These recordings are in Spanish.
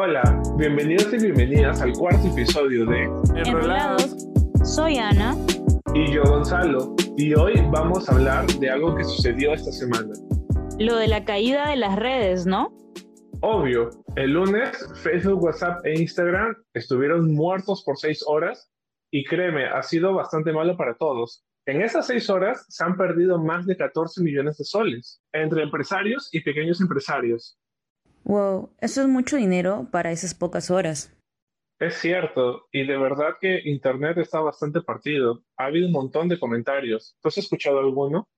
Hola, bienvenidos y bienvenidas al cuarto episodio de Enrolados. Soy Ana. Y yo Gonzalo. Y hoy vamos a hablar de algo que sucedió esta semana. Lo de la caída de las redes, ¿no? Obvio, el lunes Facebook, WhatsApp e Instagram estuvieron muertos por seis horas y créeme, ha sido bastante malo para todos. En esas seis horas se han perdido más de 14 millones de soles entre empresarios y pequeños empresarios. Wow, eso es mucho dinero para esas pocas horas. Es cierto, y de verdad que Internet está bastante partido. Ha habido un montón de comentarios. ¿Tú has escuchado alguno?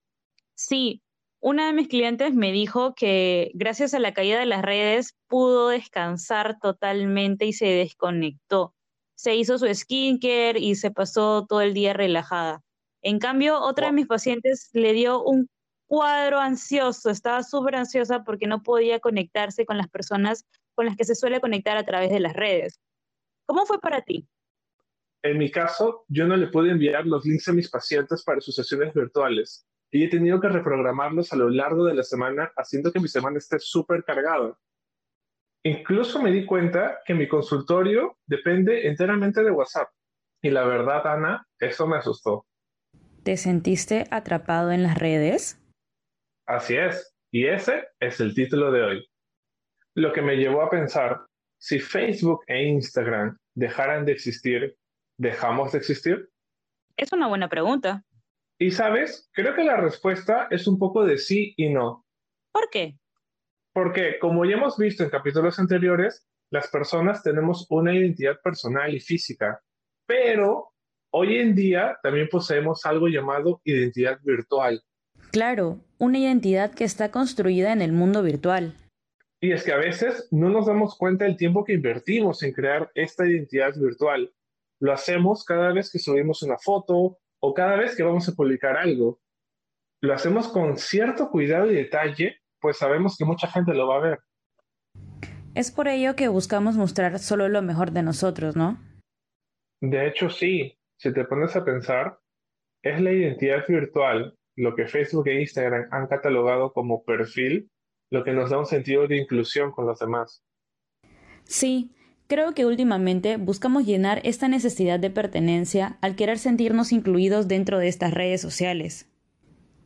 Sí, una de mis clientes me dijo que gracias a la caída de las redes pudo descansar totalmente y se desconectó. Se hizo su skincare y se pasó todo el día relajada. En cambio, otra de mis pacientes le dio un cuadro ansioso, estaba súper ansiosa porque no podía conectarse con las personas con las que se suele conectar a través de las redes. ¿Cómo fue para ti? En mi caso, yo no le pude enviar los links a mis pacientes para sus sesiones virtuales y he tenido que reprogramarlos a lo largo de la semana, haciendo que mi semana esté súper cargada. Incluso me di cuenta que mi consultorio depende enteramente de WhatsApp. Y la verdad, Ana, eso me asustó. ¿Te sentiste atrapado en las redes? Así es, y ese es el título de hoy. Lo que me llevó a pensar, si Facebook e Instagram dejaran de existir, ¿dejamos de existir? Es una buena pregunta. Y sabes, creo que la respuesta es un poco de sí y no. ¿Por qué? Porque, como ya hemos visto en capítulos anteriores, las personas tenemos una identidad personal y física, pero hoy en día también poseemos algo llamado identidad virtual. Claro, una identidad que está construida en el mundo virtual. Y es que a veces no nos damos cuenta del tiempo que invertimos en crear esta identidad virtual. Lo hacemos cada vez que subimos una foto o cada vez que vamos a publicar algo. Lo hacemos con cierto cuidado y detalle, pues sabemos que mucha gente lo va a ver. Es por ello que buscamos mostrar solo lo mejor de nosotros, ¿no? De hecho, sí. Si te pones a pensar, es la identidad virtual lo que Facebook e Instagram han catalogado como perfil, lo que nos da un sentido de inclusión con los demás. Sí, creo que últimamente buscamos llenar esta necesidad de pertenencia al querer sentirnos incluidos dentro de estas redes sociales.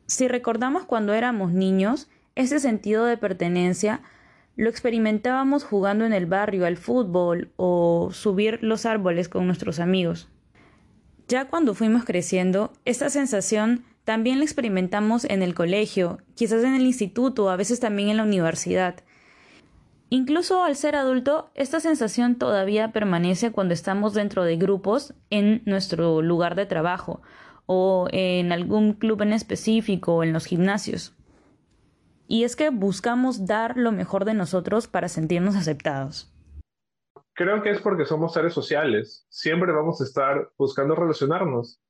Si recordamos cuando éramos niños, ese sentido de pertenencia lo experimentábamos jugando en el barrio al fútbol o subir los árboles con nuestros amigos. Ya cuando fuimos creciendo, esta sensación también la experimentamos en el colegio, quizás en el instituto, a veces también en la universidad. Incluso al ser adulto, esta sensación todavía permanece cuando estamos dentro de grupos en nuestro lugar de trabajo o en algún club en específico o en los gimnasios. Y es que buscamos dar lo mejor de nosotros para sentirnos aceptados. Creo que es porque somos seres sociales. Siempre vamos a estar buscando relacionarnos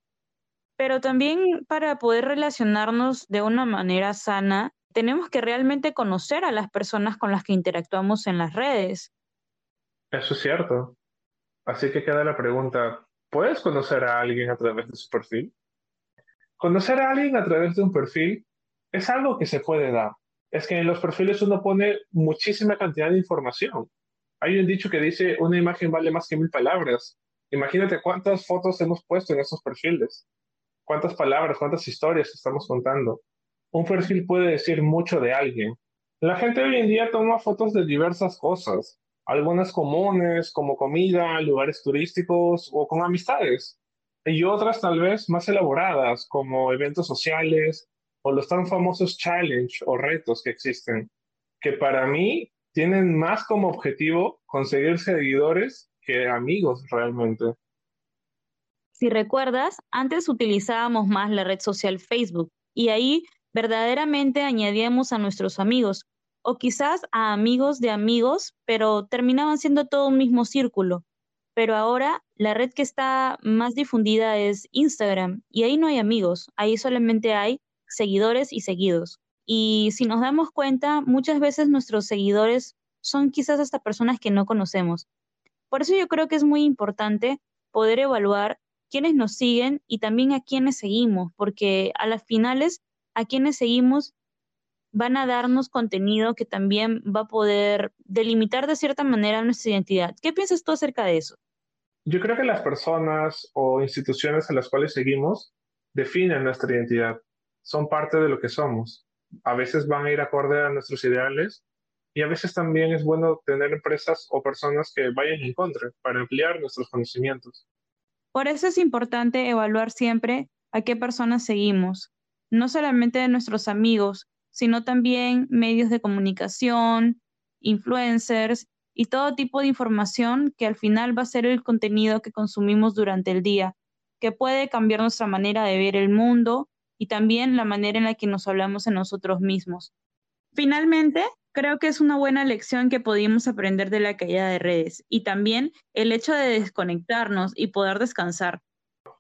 pero también para poder relacionarnos de una manera sana, tenemos que realmente conocer a las personas con las que interactuamos en las redes. Eso es cierto. Así que queda la pregunta, ¿puedes conocer a alguien a través de su perfil? Conocer a alguien a través de un perfil es algo que se puede dar. Es que en los perfiles uno pone muchísima cantidad de información. Hay un dicho que dice, una imagen vale más que mil palabras. Imagínate cuántas fotos hemos puesto en esos perfiles cuántas palabras, cuántas historias estamos contando. Un perfil puede decir mucho de alguien. La gente hoy en día toma fotos de diversas cosas, algunas comunes como comida, lugares turísticos o con amistades, y otras tal vez más elaboradas como eventos sociales o los tan famosos challenge o retos que existen, que para mí tienen más como objetivo conseguir seguidores que amigos realmente. Si recuerdas, antes utilizábamos más la red social Facebook y ahí verdaderamente añadíamos a nuestros amigos o quizás a amigos de amigos, pero terminaban siendo todo un mismo círculo. Pero ahora la red que está más difundida es Instagram y ahí no hay amigos, ahí solamente hay seguidores y seguidos. Y si nos damos cuenta, muchas veces nuestros seguidores son quizás hasta personas que no conocemos. Por eso yo creo que es muy importante poder evaluar quiénes nos siguen y también a quiénes seguimos, porque a las finales, a quienes seguimos van a darnos contenido que también va a poder delimitar de cierta manera nuestra identidad. ¿Qué piensas tú acerca de eso? Yo creo que las personas o instituciones a las cuales seguimos definen nuestra identidad, son parte de lo que somos. A veces van a ir acorde a nuestros ideales y a veces también es bueno tener empresas o personas que vayan en contra para ampliar nuestros conocimientos. Por eso es importante evaluar siempre a qué personas seguimos, no solamente de nuestros amigos, sino también medios de comunicación, influencers y todo tipo de información que al final va a ser el contenido que consumimos durante el día, que puede cambiar nuestra manera de ver el mundo y también la manera en la que nos hablamos a nosotros mismos. Finalmente, creo que es una buena lección que pudimos aprender de la caída de redes y también el hecho de desconectarnos y poder descansar.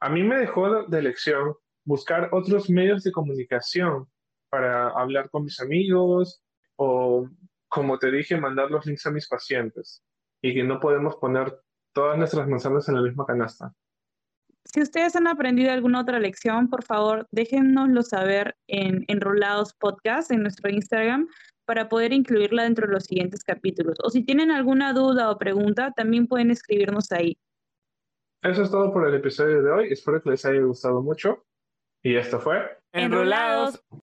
A mí me dejó de lección buscar otros medios de comunicación para hablar con mis amigos o, como te dije, mandar los links a mis pacientes y que no podemos poner todas nuestras manzanas en la misma canasta. Si ustedes han aprendido alguna otra lección, por favor, déjennoslo saber en Enrolados Podcast en nuestro Instagram para poder incluirla dentro de los siguientes capítulos. O si tienen alguna duda o pregunta, también pueden escribirnos ahí. Eso es todo por el episodio de hoy. Espero que les haya gustado mucho. Y esto fue Enrolados.